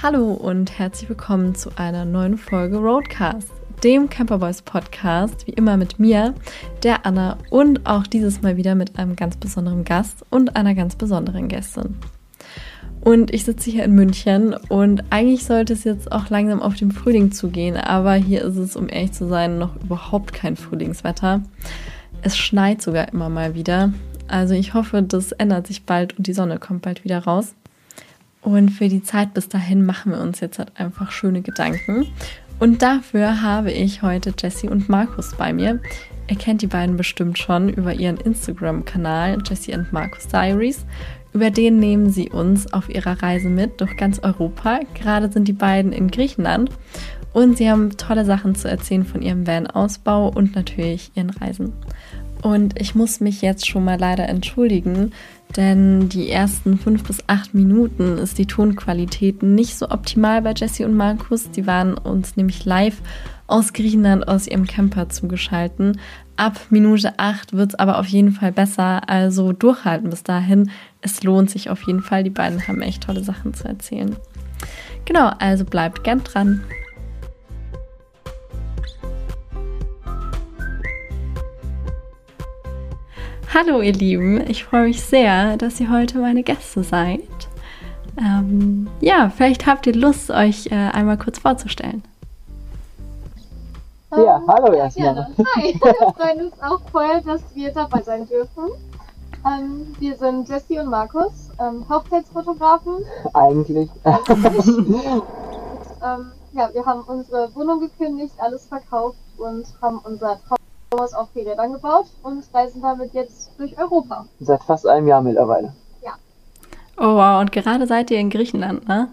Hallo und herzlich willkommen zu einer neuen Folge Roadcast, dem Camperboys Podcast, wie immer mit mir, der Anna und auch dieses Mal wieder mit einem ganz besonderen Gast und einer ganz besonderen Gästin. Und ich sitze hier in München und eigentlich sollte es jetzt auch langsam auf den Frühling zugehen, aber hier ist es, um ehrlich zu sein, noch überhaupt kein Frühlingswetter. Es schneit sogar immer mal wieder. Also ich hoffe, das ändert sich bald und die Sonne kommt bald wieder raus. Und für die Zeit bis dahin machen wir uns jetzt halt einfach schöne Gedanken. Und dafür habe ich heute Jessie und Markus bei mir. Ihr kennt die beiden bestimmt schon über ihren Instagram-Kanal Jessie and Markus Diaries. Über den nehmen sie uns auf ihrer Reise mit durch ganz Europa. Gerade sind die beiden in Griechenland und sie haben tolle Sachen zu erzählen von ihrem Van-Ausbau und natürlich ihren Reisen. Und ich muss mich jetzt schon mal leider entschuldigen, denn die ersten fünf bis acht Minuten ist die Tonqualität nicht so optimal bei Jesse und Markus. Die waren uns nämlich live aus Griechenland aus ihrem Camper zugeschalten. Ab Minute acht wird es aber auf jeden Fall besser. Also durchhalten bis dahin. Es lohnt sich auf jeden Fall. Die beiden haben echt tolle Sachen zu erzählen. Genau, also bleibt gern dran. Hallo ihr Lieben, ich freue mich sehr, dass ihr heute meine Gäste seid. Ähm, ja, vielleicht habt ihr Lust, euch äh, einmal kurz vorzustellen. Ja, ähm, hallo erstmal. Ja, Hi, wir freuen uns auch voll, dass wir dabei sein dürfen. Ähm, wir sind Jessie und Markus, ähm, Hochzeitsfotografen. Eigentlich. und, ähm, ja, wir haben unsere Wohnung gekündigt, alles verkauft und haben unser Traum Haus auf Rädern gebaut und reisen damit jetzt durch Europa. Seit fast einem Jahr mittlerweile. Ja. Oh wow, und gerade seid ihr in Griechenland, ne?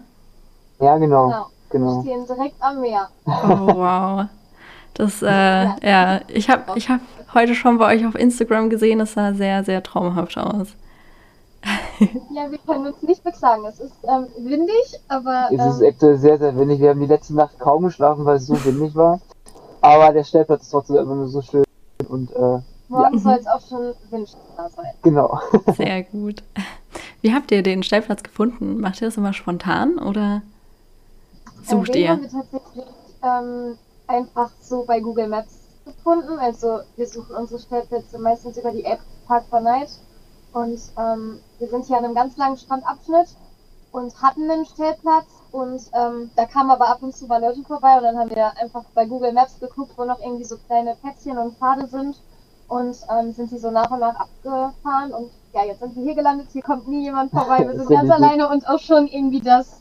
Ja, genau. Genau. genau. Wir stehen direkt am Meer. Oh wow. Das, äh, ja. ja, ich habe ich hab heute schon bei euch auf Instagram gesehen, es sah sehr, sehr traumhaft aus. ja, wir können uns nicht beklagen. Es ist ähm, windig, aber. Es ähm, ist aktuell sehr, sehr windig. Wir haben die letzte Nacht kaum geschlafen, weil es so windig war. Aber der Stellplatz ist trotzdem immer nur so schön und äh, Morgen ja. soll es auch schon windstill sein. Genau. Sehr gut. Wie habt ihr den Stellplatz gefunden? Macht ihr das immer spontan oder sucht äh, ihr? haben wir tatsächlich ähm, einfach so bei Google Maps gefunden. Also wir suchen unsere Stellplätze meistens über die App Park for Night. Und ähm, wir sind hier an einem ganz langen Strandabschnitt und hatten einen Stellplatz und ähm, da kamen aber ab und zu mal Leute vorbei und dann haben wir einfach bei Google Maps geguckt, wo noch irgendwie so kleine Plätzchen und Pfade sind und ähm, sind die so nach und nach abgefahren und ja, jetzt sind wir hier gelandet, hier kommt nie jemand vorbei, wir sind ganz alleine und auch schon irgendwie das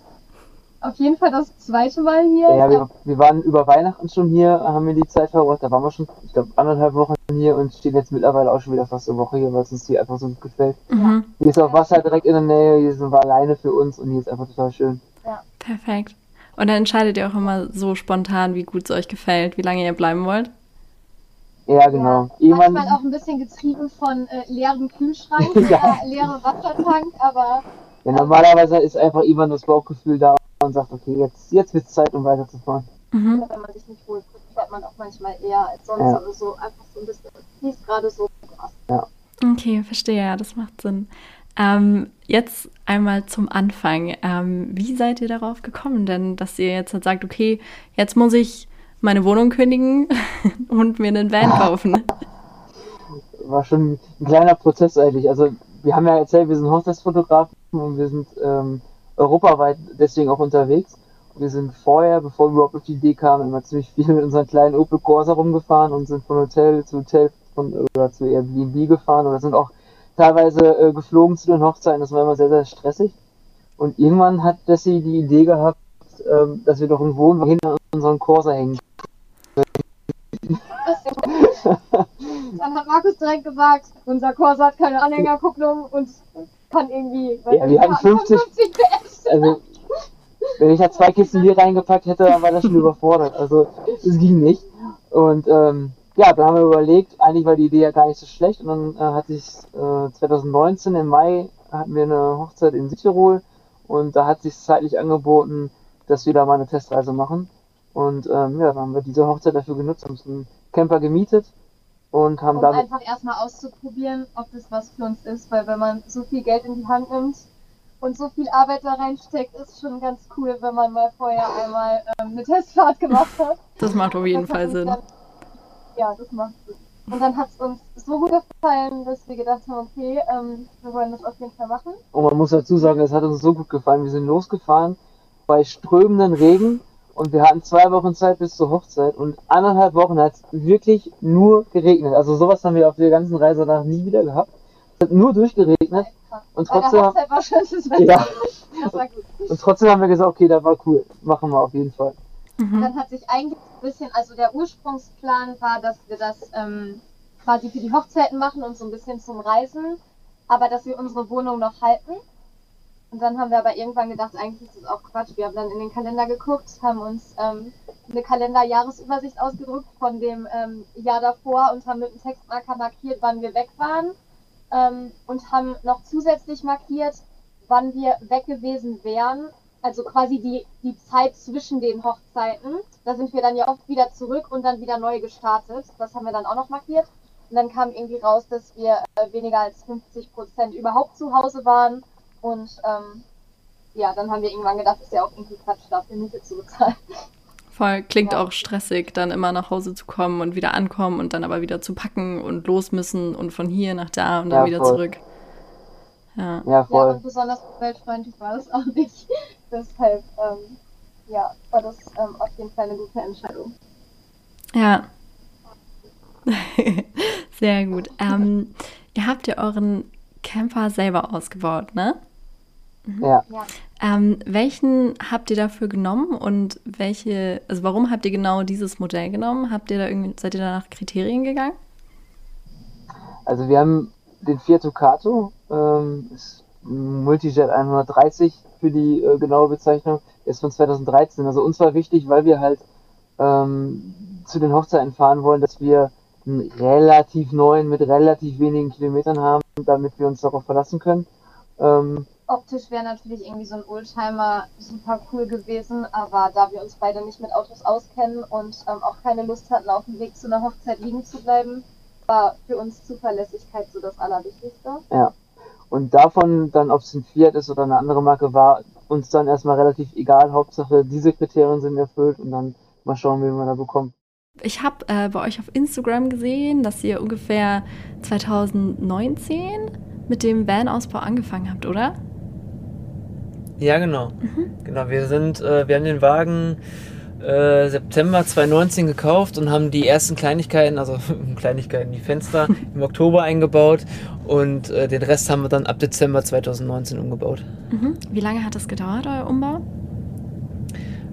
auf jeden Fall das zweite Mal hier. Ja, wir, wir, waren über Weihnachten schon hier, haben wir die Zeit verbracht. Da waren wir schon, ich glaube, anderthalb Wochen hier und stehen jetzt mittlerweile auch schon wieder fast eine Woche hier, weil es uns hier einfach so gut gefällt. Mhm. Hier ist auch Wasser direkt in der Nähe, hier sind wir alleine für uns und hier ist einfach total schön. Perfekt. Und dann entscheidet ihr auch immer so spontan, wie gut es euch gefällt, wie lange ihr bleiben wollt? Ja, genau. Ja, manchmal auch ein bisschen getrieben von äh, leeren Kühlschrank, ja. äh, leere Wassertank, aber... Ja, normalerweise ist einfach immer das Bauchgefühl da und sagt, okay, jetzt, jetzt wird es Zeit, um weiterzufahren. Mhm. Wenn man sich nicht wohl fühlt, fährt man auch manchmal eher als sonst ja. oder so. Einfach so ein bisschen, wie es gerade so Ja. Okay, verstehe, ja, das macht Sinn. Ähm, jetzt einmal zum Anfang. Ähm, wie seid ihr darauf gekommen denn, dass ihr jetzt halt sagt, okay, jetzt muss ich meine Wohnung kündigen und mir einen Van kaufen? War schon ein kleiner Prozess eigentlich. Also wir haben ja erzählt, wir sind Hochzeitsfotografen und wir sind ähm, europaweit deswegen auch unterwegs. Wir sind vorher, bevor wir überhaupt auf die Idee kamen, immer ziemlich viel mit unseren kleinen Opel Corsa rumgefahren und sind von Hotel zu Hotel von, oder zu Airbnb gefahren oder sind auch teilweise äh, geflogen zu den Hochzeiten. Das war immer sehr, sehr stressig. Und irgendwann hat Jesse die Idee gehabt, ähm, dass wir doch einen Wohnwagen hinter unseren Corsa hängen. Dann hat Markus direkt gesagt, unser Corsa hat keine Anhängerkupplung und kann irgendwie. Ja, wir hatten 50, 50 PS. Also, wenn ich da zwei Kisten hier reingepackt hätte, dann war das schon überfordert. Also, es ging nicht. Und ähm, ja, dann haben wir überlegt, eigentlich war die Idee ja gar nicht so schlecht. Und dann äh, hat sich äh, 2019 im Mai hatten wir eine Hochzeit in Südtirol und da hat sich zeitlich angeboten, dass wir da mal eine Testreise machen. Und ähm, ja, dann haben wir diese Hochzeit dafür genutzt, haben uns einen Camper gemietet und haben um damit einfach erstmal auszuprobieren, ob das was für uns ist, weil wenn man so viel Geld in die Hand nimmt und so viel Arbeit da reinsteckt, ist schon ganz cool, wenn man mal vorher einmal ähm, eine Testfahrt gemacht hat. Das macht auf jeden Fall Sinn. Ja, das macht Sinn. Und dann hat es uns so gut gefallen, dass wir gedacht haben, okay, ähm, wir wollen das auf jeden Fall machen. Und man muss dazu sagen, es hat uns so gut gefallen. Wir sind losgefahren bei strömenden Regen und wir hatten zwei Wochen Zeit bis zur Hochzeit und anderthalb Wochen hat es wirklich nur geregnet. Also sowas haben wir auf der ganzen Reise danach nie wieder gehabt. Es hat nur durchgeregnet und Bei der trotzdem, Hochzeit war schönes Wetter. ja, Das war gut. und trotzdem haben wir gesagt, okay, das war cool. Machen wir auf jeden Fall. Mhm. Dann hat sich eigentlich bisschen, also der Ursprungsplan war, dass wir das ähm, quasi für die Hochzeiten machen und so ein bisschen zum Reisen, aber dass wir unsere Wohnung noch halten. Und dann haben wir aber irgendwann gedacht, eigentlich ist das auch Quatsch. Wir haben dann in den Kalender geguckt, haben uns ähm, eine Kalenderjahresübersicht ausgedruckt von dem ähm, Jahr davor und haben mit einem Textmarker markiert, wann wir weg waren ähm, und haben noch zusätzlich markiert, wann wir weg gewesen wären. Also quasi die, die Zeit zwischen den Hochzeiten. Da sind wir dann ja oft wieder zurück und dann wieder neu gestartet. Das haben wir dann auch noch markiert. Und dann kam irgendwie raus, dass wir äh, weniger als 50 Prozent überhaupt zu Hause waren. Und ähm, ja, dann haben wir irgendwann gedacht, ist ja auch irgendwie Quatsch, dafür Miete zu bezahlen. Voll, klingt Ja. auch stressig, dann immer nach Hause zu kommen und wieder ankommen und dann aber wieder zu packen und los müssen und von hier nach da und dann Ja, wieder voll. zurück. Ja. Ja, Ja, voll. und besonders umweltfreundlich war das auch nicht. Deshalb, ähm, ja, war das ähm, auf jeden Fall eine gute Entscheidung. Ja. Sehr gut. Ähm, ihr habt ja euren Camper selber ausgebaut, ne? Ja. Ja. Ähm, welchen habt ihr dafür genommen und welche, also warum habt ihr genau dieses Modell genommen? Habt ihr da irgendwie, seid ihr da nach Kriterien gegangen? Also wir haben den Fiat Ducato, ähm, ist Multijet 130 für die äh, genaue Bezeichnung, ist von 2013. Also uns war wichtig, weil wir halt ähm, zu den Hochzeiten fahren wollen, dass wir einen relativ neuen mit relativ wenigen Kilometern haben, damit wir uns darauf verlassen können. Ähm, Optisch wäre natürlich irgendwie so ein Oldtimer super cool gewesen, aber da wir uns beide nicht mit Autos auskennen und ähm, auch keine Lust hatten, auf dem Weg zu einer Hochzeit liegen zu bleiben, war für uns Zuverlässigkeit so das Allerwichtigste. Und davon dann, ob es ein Fiat ist oder eine andere Marke, war uns dann erstmal relativ egal. Hauptsache, diese Kriterien sind erfüllt und dann mal schauen, wie wir da bekommen. Ich habe äh, bei euch auf Instagram gesehen, dass ihr ungefähr 2019 mit dem Van-Ausbau angefangen habt, oder? Ja, genau. Genau, wir sind, äh, wir haben den Wagen äh, September 2019 gekauft und haben die ersten Kleinigkeiten, also Kleinigkeiten, die Fenster im Oktober eingebaut und äh, den Rest haben wir dann ab Dezember 2019 umgebaut. Mhm. Wie lange hat das gedauert, euer Umbau?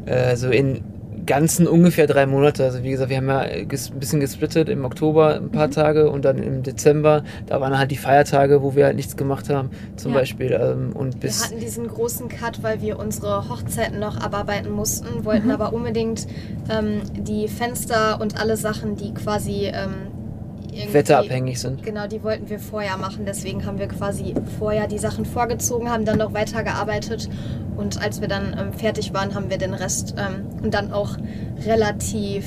Äh, so in ganzen ungefähr drei Monate. Also wie gesagt, wir haben ja ein bisschen gesplittet im Oktober ein paar Tage und dann im Dezember, da waren halt die Feiertage, wo wir halt nichts gemacht haben, zum Ja. Beispiel. Ähm, und Wir bis hatten diesen großen Cut, weil wir unsere Hochzeiten noch abarbeiten mussten, wollten Mhm. aber unbedingt ähm, die Fenster und alle Sachen, die quasi ähm, irgendwie- wetterabhängig sind. Genau, die wollten wir vorher machen. Deswegen haben wir quasi vorher die Sachen vorgezogen, haben dann noch weitergearbeitet. Und als wir dann ähm, fertig waren, haben wir den Rest ähm, und dann auch relativ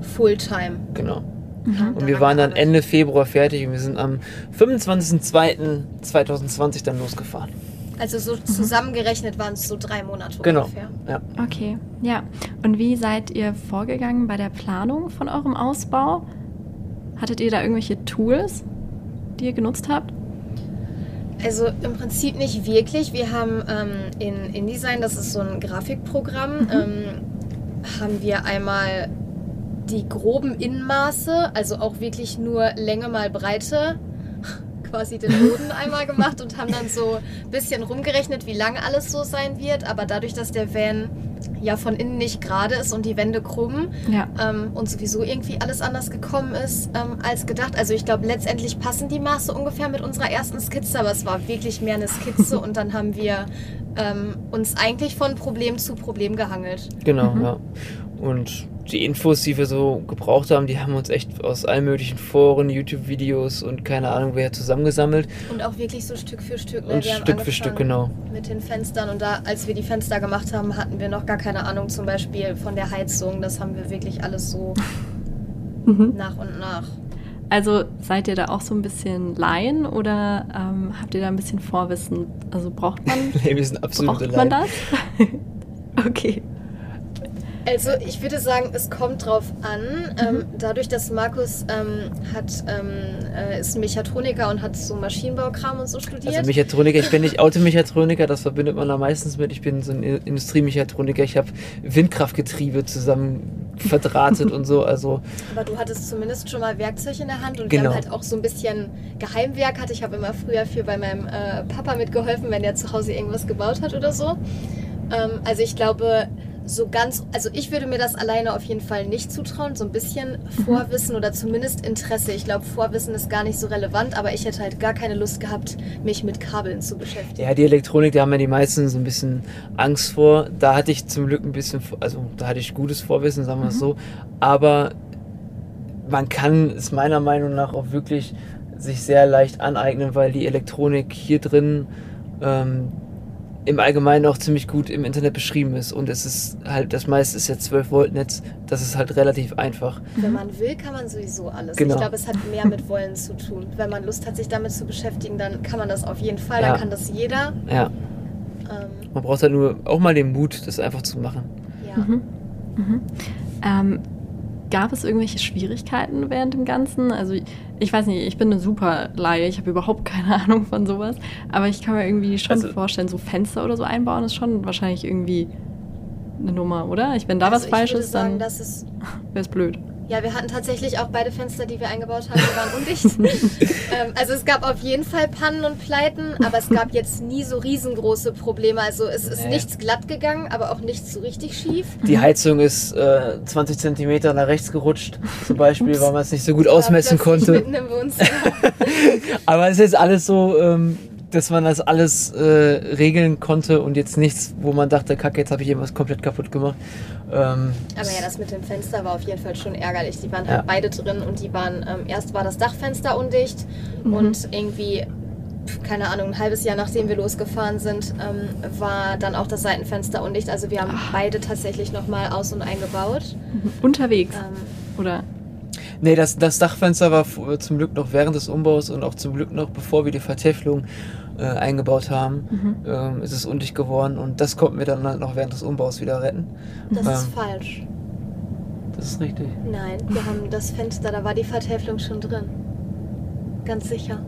Fulltime. Genau. Mhm. Und wir waren dann. Ende Februar fertig und wir sind am 25.02.2020 dann losgefahren. Also so zusammengerechnet waren es so drei Monate Genau. ungefähr. Ja. Okay, ja. Und wie seid ihr vorgegangen bei der Planung von eurem Ausbau? Hattet ihr da irgendwelche Tools, die ihr genutzt habt? Also im Prinzip nicht wirklich. Wir haben ähm, in InDesign, das ist so ein Grafikprogramm, ähm, haben wir einmal die groben Innenmaße, also auch wirklich nur Länge mal Breite, quasi den Boden einmal gemacht und haben dann so ein bisschen rumgerechnet, wie lang alles so sein wird. Aber dadurch, dass der Van ja von innen nicht gerade ist und die Wände krumm, Ja. ähm, und sowieso irgendwie alles anders gekommen ist ähm, als gedacht. Also ich glaube, letztendlich passen die Maße ungefähr mit unserer ersten Skizze, aber es war wirklich mehr eine Skizze und dann haben wir ähm, uns eigentlich von Problem zu Problem gehangelt. Genau, Mhm. ja. Und die Infos, die wir so gebraucht haben, die haben wir uns echt aus allen möglichen Foren, YouTube-Videos und keine Ahnung wer zusammengesammelt. Und auch wirklich so Stück für Stück. Ne? Und Wir haben Stück für Stück, genau. Mit den Fenstern und da, als wir die Fenster gemacht haben, hatten wir noch gar keine Ahnung zum Beispiel von der Heizung. Das haben wir wirklich alles so Mhm. nach und nach. Also seid ihr da auch so ein bisschen Laien oder ähm, habt ihr da ein bisschen Vorwissen? Also braucht man, nee, wir sind absolute braucht man Laien. das? okay. Also ich würde sagen, es kommt drauf an. Mhm. Ähm, dadurch, dass Markus ähm, hat, ähm, äh, ist Mechatroniker und hat so Maschinenbaukram und so studiert. Also Mechatroniker, ich bin nicht Automechatroniker, das verbindet man da meistens mit. Ich bin so ein Industriemechatroniker. Ich habe Windkraftgetriebe zusammen verdrahtet und so. Also Aber du hattest zumindest schon mal Werkzeug in der Hand und wir Genau. haben halt auch so ein bisschen Geheimwerk hatte. Ich habe immer früher viel bei meinem äh, Papa mitgeholfen, wenn er zu Hause irgendwas gebaut hat oder so. Ähm, also ich glaube, so ganz, also ich würde mir das alleine auf jeden Fall nicht zutrauen. So ein bisschen Vorwissen oder zumindest Interesse. Ich glaube, Vorwissen ist gar nicht so relevant, aber ich hätte halt gar keine Lust gehabt, mich mit Kabeln zu beschäftigen. ja, die Elektronik, da haben ja die meisten so ein bisschen Angst vor. Da hatte ich zum Glück ein bisschen, also da hatte ich gutes Vorwissen, sagen wir es so. Aber man kann es meiner Meinung nach auch wirklich sich sehr leicht aneignen, weil die Elektronik hier drin ähm, im Allgemeinen auch ziemlich gut im Internet beschrieben ist. Und es ist halt, das meiste ist jetzt 12 Volt Netz, das ist halt relativ einfach. Wenn man will, kann man sowieso alles. Genau. Ich glaube, es hat mehr mit Wollen zu tun. Wenn man Lust hat, sich damit zu beschäftigen, dann kann man das auf jeden Fall. Ja. Dann kann das jeder. Ja, Ähm, man braucht halt nur auch mal den Mut, das einfach zu machen. ja. Mhm. Mhm. Ähm, gab es irgendwelche Schwierigkeiten während dem Ganzen? Also ich weiß nicht, ich bin eine super Laie, ich habe überhaupt keine Ahnung von sowas, aber ich kann mir irgendwie schon Also- vorstellen, so Fenster oder so einbauen ist schon wahrscheinlich irgendwie eine Nummer, oder? Ich, wenn da also was falsch ist, sagen, dann wäre es blöd. Ja, wir hatten tatsächlich auch beide Fenster, die wir eingebaut haben, die waren undicht. ähm, also es gab auf jeden Fall Pannen und Pleiten, aber es gab jetzt nie so riesengroße Probleme. Also es ist Nee. nichts glatt gegangen, aber auch nichts so richtig schief. Die Heizung ist äh, 20 Zentimeter nach rechts gerutscht, zum Beispiel, Ups. weil man es nicht so gut ausmessen konnte. Mitten im Wohnzimmer. Aber es ist jetzt alles so, ähm, dass man das alles äh, regeln konnte und jetzt nichts, wo man dachte, kacke, jetzt habe ich irgendwas komplett kaputt gemacht. Ähm, Aber ja, das mit dem Fenster war auf jeden Fall schon ärgerlich. Die waren Ja. halt beide drin und die waren, ähm, erst war das Dachfenster undicht Mhm. und irgendwie, keine Ahnung, ein halbes Jahr nachdem wir losgefahren sind, ähm, war dann auch das Seitenfenster undicht. Also wir haben Ach. beide tatsächlich nochmal aus- und eingebaut. Unterwegs, Ähm, oder? nee, das, das Dachfenster war f- zum Glück noch während des Umbaus und auch zum Glück noch bevor wir die Vertäfelung äh, eingebaut haben, Mhm. ähm, ist es undicht geworden und das konnten wir dann halt noch während des Umbaus wieder retten. das ist Ähm. falsch. Das ist richtig. Nein, wir haben das Fenster, da war die Vertäfelung schon drin. Ganz sicher.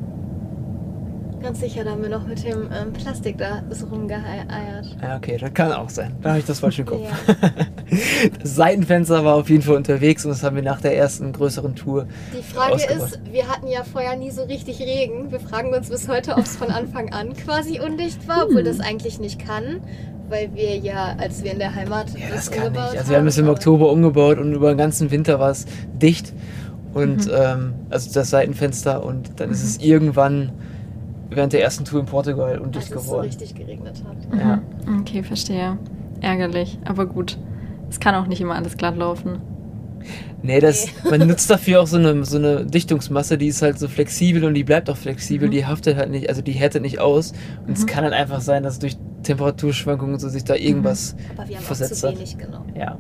Ganz sicher, da haben wir noch mit dem ähm, Plastik da so rumgeeiert. Ja, okay, das kann auch sein. Da habe ich das falsch im Kopf. Ja. Das Seitenfenster war auf jeden Fall unterwegs und das haben wir nach der ersten größeren Tour. Die Frage ist, wir hatten ja vorher nie so richtig Regen. Wir fragen uns bis heute, ob es von Anfang an quasi undicht war, obwohl das eigentlich nicht kann, weil wir ja, als wir in der Heimat Ja, das kann umgebaut nicht. Also wir haben es im Oktober umgebaut und über den ganzen Winter war es dicht. Und Mhm. ähm, also das Seitenfenster und dann ist es irgendwann während der ersten Tour in Portugal undicht als es so geworden. richtig geregnet hat. Ja. Mhm. Okay, verstehe. Ärgerlich, aber gut. Es kann auch nicht immer alles glatt laufen. Nee, das, man nutzt dafür auch so eine, so eine Dichtungsmasse, die ist halt so flexibel und die bleibt auch flexibel, Mhm. die haftet halt nicht, also die härtet nicht aus. Und es Mhm. kann halt einfach sein, dass durch Temperaturschwankungen und so sich da irgendwas, Aber wir haben auch Versetzt zu hat. wenig genommen. ja.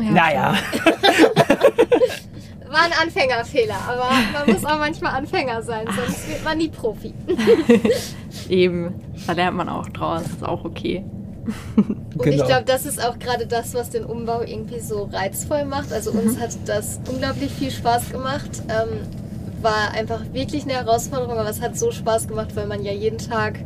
Ja, Naja. War ein Anfängerfehler, aber man muss auch manchmal Anfänger sein, sonst wird man nie Profi. Eben. Da lernt man auch draus. Ist auch okay. Und ich Genau. glaube, das ist auch gerade das, was den Umbau irgendwie so reizvoll macht. Also uns Mhm. hat das unglaublich viel Spaß gemacht. Ähm, war einfach wirklich eine Herausforderung, aber es hat so Spaß gemacht, weil man ja jeden Tag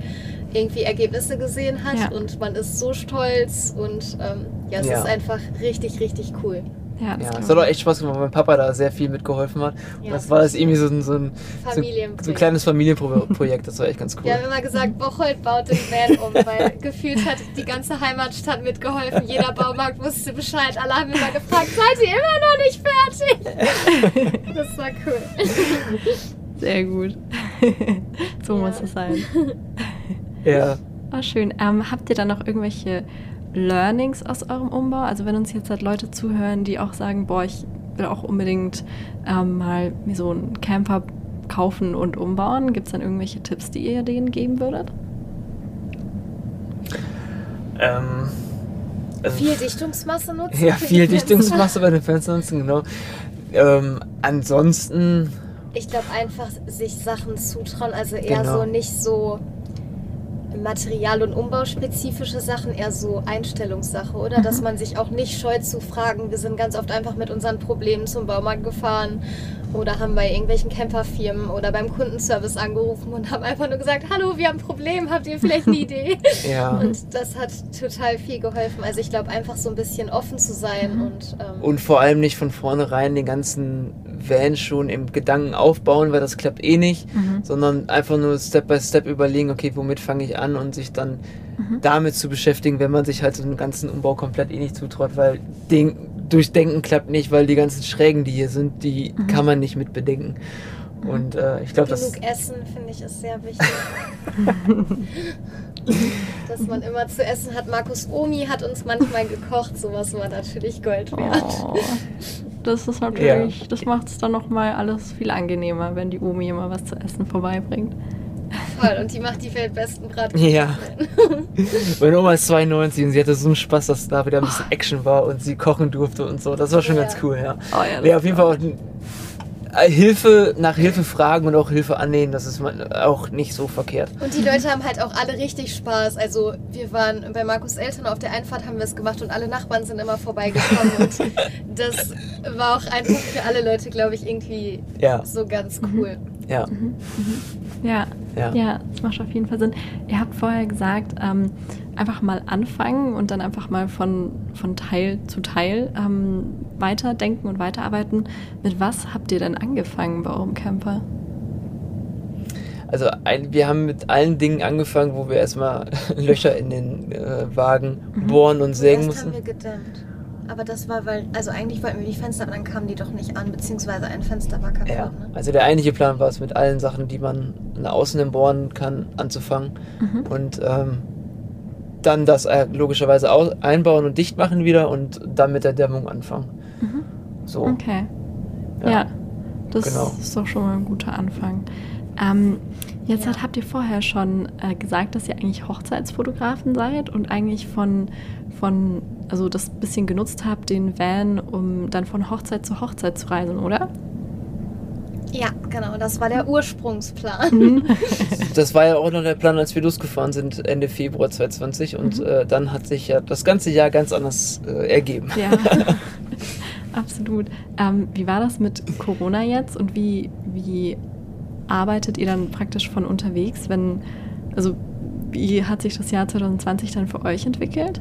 irgendwie Ergebnisse gesehen hat Ja. und man ist so stolz und ähm, ja, es Ja. ist einfach richtig, richtig cool. Ja, das Ja, es hat auch ich. echt Spaß gemacht, weil mein Papa da sehr viel mitgeholfen hat. Und Ja, das war das irgendwie so ein, so ein, so ein, Familienprojekt. so ein kleines Familienprojekt, das war echt ganz cool. Wir haben immer gesagt, Bocholt baut den Van um, weil gefühlt hat die ganze Heimatstadt mitgeholfen. Jeder Baumarkt wusste Bescheid. Alle haben immer gefragt, seid ihr immer noch nicht fertig? Das war cool. Sehr gut. so Ja. muss es sein. Ja. Oh, schön. Ähm, habt ihr dann noch irgendwelche Learnings aus eurem Umbau? Also wenn uns jetzt halt Leute zuhören, die auch sagen, boah, ich will auch unbedingt ähm, mal mir so einen Camper kaufen und umbauen, gibt es dann irgendwelche Tipps, die ihr denen geben würdet? Ähm, also, Viel Dichtungsmasse nutzen. Ja, viel Dichtungsmasse bei den Fenstern nutzen, genau. Ähm, ansonsten, Ich glaube einfach sich Sachen zutrauen, also eher Genau. so nicht so Material- und Umbauspezifische Sachen, eher so Einstellungssache, oder? Dass man sich auch nicht scheut zu fragen. Wir sind ganz oft einfach mit unseren Problemen zum Baumarkt gefahren oder haben bei irgendwelchen Camperfirmen oder beim Kundenservice angerufen und haben einfach nur gesagt, hallo, wir haben ein Problem, habt ihr vielleicht eine Idee? Ja. Und das hat total viel geholfen. Also ich glaube einfach so ein bisschen offen zu sein und, ähm, Und vor allem nicht von vornherein den ganzen Van schon im Gedanken aufbauen, weil das klappt eh nicht, Mhm. sondern einfach nur Step by Step überlegen, okay, womit fange ich an und sich dann Mhm. damit zu beschäftigen, wenn man sich halt so einen ganzen Umbau komplett eh nicht zutraut, weil den, durchdenken klappt nicht, weil die ganzen Schrägen, die hier sind, die Mhm. kann man nicht mit bedenken. Und äh, ich glaube, das genug Essen finde ich ist sehr wichtig. Dass man immer zu essen hat. Markus Omi hat uns manchmal gekocht, sowas war natürlich Gold wert. Oh, das ist natürlich, das macht es dann nochmal alles viel angenehmer, wenn die Omi immer was zu essen vorbeibringt. Voll. Und die macht die weltbesten Bratwurst. Ja. Meine Oma ist 92 und sie hatte so einen Spaß, dass da wieder ein bisschen Action war und sie kochen durfte und so. Das war schon Ja. ganz cool, ja. Oh ja, Ja, auf jeden Fall auch Hilfe, nach Hilfe fragen und auch Hilfe annehmen, das ist auch nicht so verkehrt. Und die Leute haben halt auch alle richtig Spaß. Also wir waren bei Markus Eltern auf der Einfahrt haben wir es gemacht und alle Nachbarn sind immer vorbeigekommen. und das war auch einfach für alle Leute, glaube ich, irgendwie Ja, so ganz cool. ja, Ja, ja. ja, das macht auf jeden Fall Sinn. Ihr habt vorher gesagt, ähm, einfach mal anfangen und dann einfach mal von, von Teil zu Teil ähm, weiterdenken und weiterarbeiten. Mit was habt ihr denn angefangen bei eurem Camper? Also ein, wir haben mit allen Dingen angefangen, wo wir erstmal Löcher in den äh, Wagen bohren und sägen Erst haben mussten. wir gedämmt. Aber das war, weil, also eigentlich wollten wir die Fenster, aber dann kamen die doch nicht an, beziehungsweise ein Fenster war kaputt. Ja, Ne? also der eigentliche Plan war es, mit allen Sachen, die man nach außen bohren kann, anzufangen. Mhm. Und ähm, dann das äh, logischerweise au- einbauen und dicht machen wieder und dann mit der Dämmung anfangen. Mhm. So. Okay. Ja, Ja. das genau. ist doch schon mal ein guter Anfang. Ähm, jetzt Ja. habt ihr vorher schon äh, gesagt, dass ihr eigentlich Hochzeitsfotografen seid und eigentlich von, von, also das bisschen genutzt habt, den Van, um dann von Hochzeit zu Hochzeit zu reisen, oder? Ja, genau, das war der Ursprungsplan. Mhm. Das war ja auch noch der Plan, als wir losgefahren sind, Ende Februar 2020. Und Mhm. äh, dann hat sich ja das ganze Jahr ganz anders äh, ergeben. Ja, absolut. Ähm, wie war das mit Corona jetzt und wie, wie arbeitet ihr dann praktisch von unterwegs, wenn, also wie hat sich das Jahr 2020 dann für euch entwickelt?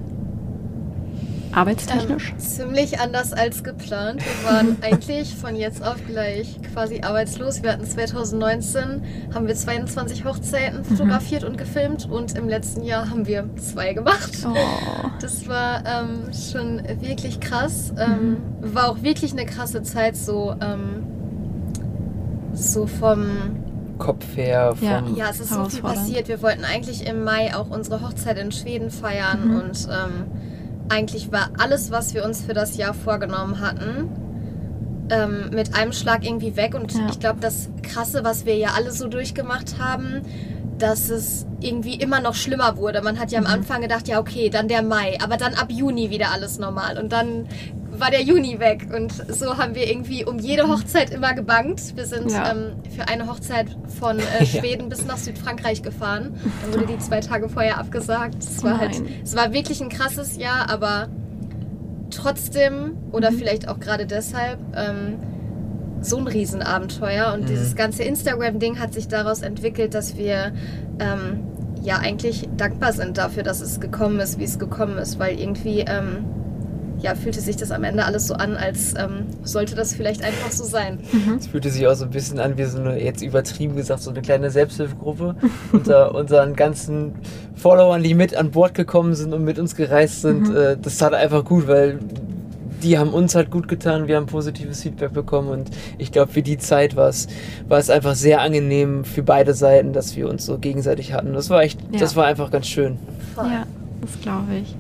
Arbeitstechnisch? Ähm, ziemlich anders als geplant. Wir waren eigentlich von jetzt auf gleich quasi arbeitslos. Wir hatten 2019 haben wir 22 Hochzeiten fotografiert und gefilmt und im letzten Jahr haben wir zwei gemacht. Oh. Das war ähm, schon wirklich krass. Ähm, war auch wirklich eine krasse Zeit, so, ähm, so vom Kopf her, vom. Ja. Ja, es ist so viel passiert. Wir wollten eigentlich im Mai auch unsere Hochzeit in Schweden feiern Mhm. und ähm, eigentlich war alles, was wir uns für das Jahr vorgenommen hatten, ähm, mit einem Schlag irgendwie weg. Und Ja. ich glaube, das Krasse, was wir ja alle so durchgemacht haben, dass es irgendwie immer noch schlimmer wurde. Man hat ja am Mhm. Anfang gedacht, ja okay, dann der Mai, aber dann ab Juni wieder alles normal. Und dann war der Juni weg. Und so haben wir irgendwie um jede Hochzeit immer gebankt. Wir sind Ja. ähm, für eine Hochzeit von äh, Ja. Schweden bis nach Südfrankreich gefahren. Dann wurde die zwei Tage vorher abgesagt. Es war halt, es war wirklich ein krasses Jahr, aber trotzdem oder Mhm. vielleicht auch gerade deshalb ähm, so ein Riesenabenteuer. Und Mhm. dieses ganze Instagram-Ding hat sich daraus entwickelt, dass wir ähm, ja eigentlich dankbar sind dafür, dass es gekommen ist, wie es gekommen ist, weil irgendwie ähm, ja, fühlte sich das am Ende alles so an, als ähm, sollte das vielleicht einfach so sein. Mhm. Es fühlte sich auch so ein bisschen an wie so eine, jetzt übertrieben gesagt, so eine kleine Selbsthilfegruppe unter unseren ganzen Followern, die mit an Bord gekommen sind und mit uns gereist sind. Mhm. Äh, das tat einfach gut, weil die haben uns halt gut getan, wir haben positives Feedback bekommen und ich glaube, für die Zeit war es, war es einfach sehr angenehm für beide Seiten, dass wir uns so gegenseitig hatten. Das war echt, Ja. das war einfach ganz schön. Voll. Ja, das glaube ich.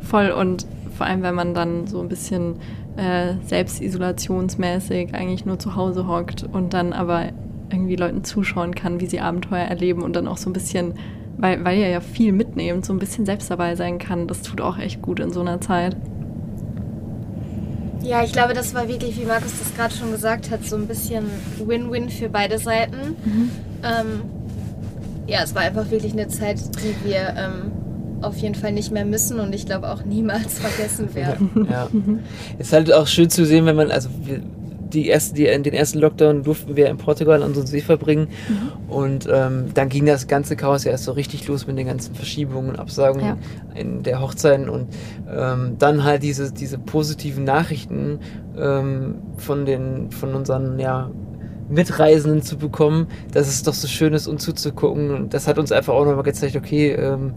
Voll und vor allem, wenn man dann so ein bisschen äh, selbstisolationsmäßig eigentlich nur zu Hause hockt und dann aber irgendwie Leuten zuschauen kann, wie sie Abenteuer erleben und dann auch so ein bisschen, weil, weil ihr ja viel mitnehmt, so ein bisschen selbst dabei sein kann. Das tut auch echt gut in so einer Zeit. Ja, ich glaube, das war wirklich, wie Markus das gerade schon gesagt hat, so ein bisschen Win-Win für beide Seiten. Mhm. Ähm, ja, es war einfach wirklich eine Zeit, die wir ähm, auf jeden Fall nicht mehr müssen und ich glaube auch niemals vergessen werden. Ja. Ist halt auch schön zu sehen, wenn man, also die erste, die, in den ersten Lockdown durften wir in Portugal an so einen See verbringen und ähm, dann ging das ganze Chaos ja erst so richtig los mit den ganzen Verschiebungen und Absagungen Ja. in der Hochzeiten und ähm, dann halt diese, diese positiven Nachrichten ähm, von den, von unseren, ja, Mitreisenden zu bekommen, dass es doch so schön ist, uns zuzugucken. Und das hat uns einfach auch nochmal gezeigt, okay, ähm,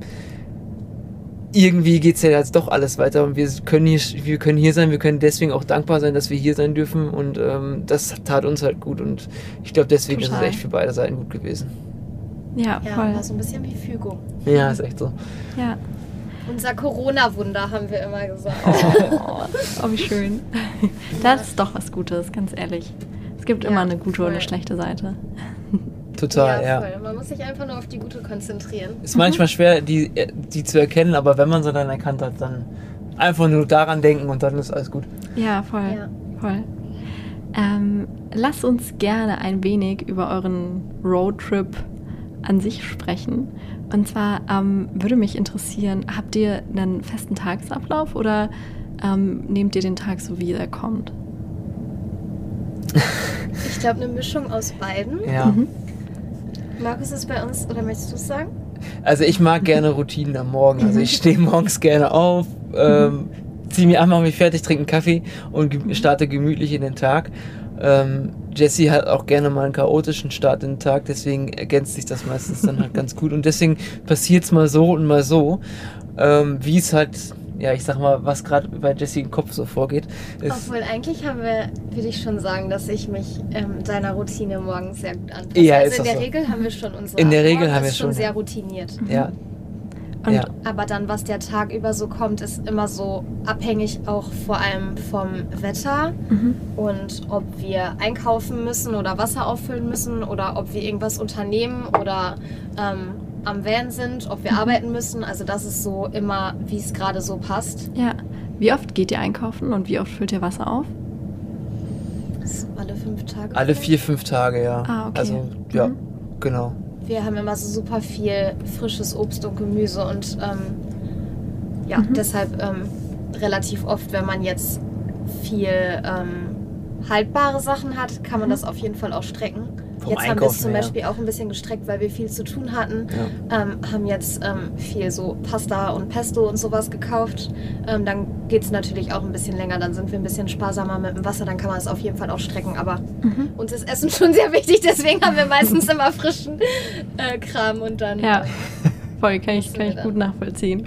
irgendwie geht's ja jetzt doch alles weiter und wir können hier, wir können hier sein, wir können deswegen auch dankbar sein, dass wir hier sein dürfen und ähm, das tat uns halt gut und ich glaube deswegen ist Total. es echt für beide Seiten gut gewesen. Ja, Ja, voll. war so ein bisschen wie Fügung. Ja, ist echt so. Ja. Unser Corona-Wunder, haben wir immer gesagt. Oh, oh, wie schön. Das ist doch was Gutes, ganz ehrlich. Es gibt Ja, immer eine gute und eine voll. schlechte Seite. Total, ja. voll. Man muss sich einfach nur auf die Gute konzentrieren. Ist manchmal schwer, die, die zu erkennen, aber wenn man sie dann erkannt hat, dann einfach nur daran denken und dann ist alles gut. Ja, voll. Ja. Voll. Ähm, lass uns gerne ein wenig über euren Roadtrip an sich sprechen. Und zwar ähm, würde mich interessieren, habt ihr einen festen Tagesablauf oder ähm, nehmt ihr den Tag so, wie er kommt? Ich glaube, eine Mischung aus beiden. Ja. Mhm. Markus ist bei uns, oder möchtest du es sagen? Also ich mag gerne Routinen am Morgen. Also ich stehe morgens gerne auf, ähm, ziehe mich an, mache mich fertig, trinke einen Kaffee und starte gemütlich in den Tag. Ähm, Jesse hat auch gerne mal einen chaotischen Start in den Tag, deswegen ergänzt sich das meistens dann halt ganz gut. Und deswegen passiert's mal so und mal so, ähm, wie es halt, ja, ich sag mal, was gerade bei Jesse im Kopf so vorgeht. Ist, Obwohl, eigentlich haben wir, würde ich schon sagen, dass ich mich ähm, deiner Routine morgens sehr gut anpasse. Ja, also ist in der so. Regel haben wir schon unsere In der Morgen Regel haben wir schon schon, sehr routiniert. ja, Und ja. Aber dann, was der Tag über so kommt, ist immer so abhängig auch vor allem vom Wetter Mhm. und ob wir einkaufen müssen oder Wasser auffüllen müssen oder ob wir irgendwas unternehmen oder ähm, am Van sind, ob wir Mhm. arbeiten müssen. Also das ist so immer, wie es gerade so passt. Ja. Wie oft geht ihr einkaufen und wie oft füllt ihr Wasser auf? Alle fünf Tage. alle vier, fünf Tage, ja. Ah, okay. Also, ja, Mhm. genau. Wir haben immer so super viel frisches Obst und Gemüse und ähm, ja, Mhm. deshalb ähm, relativ oft, wenn man jetzt viel ähm, haltbare Sachen hat, kann man Mhm. das auf jeden Fall auch strecken. Vom jetzt haben wir es Einkaufen zum her. Beispiel auch ein bisschen gestreckt, weil wir viel zu tun hatten. Ja. Ähm, haben jetzt ähm, viel so Pasta und Pesto und sowas gekauft. Ähm, dann geht es natürlich auch ein bisschen länger, dann sind wir ein bisschen sparsamer mit dem Wasser, dann kann man es auf jeden Fall auch strecken. Aber Mhm. uns ist Essen schon sehr wichtig, deswegen haben wir meistens immer frischen äh, Kram und dann. Ja. äh, Voll, kann ich, kann ich gut nachvollziehen.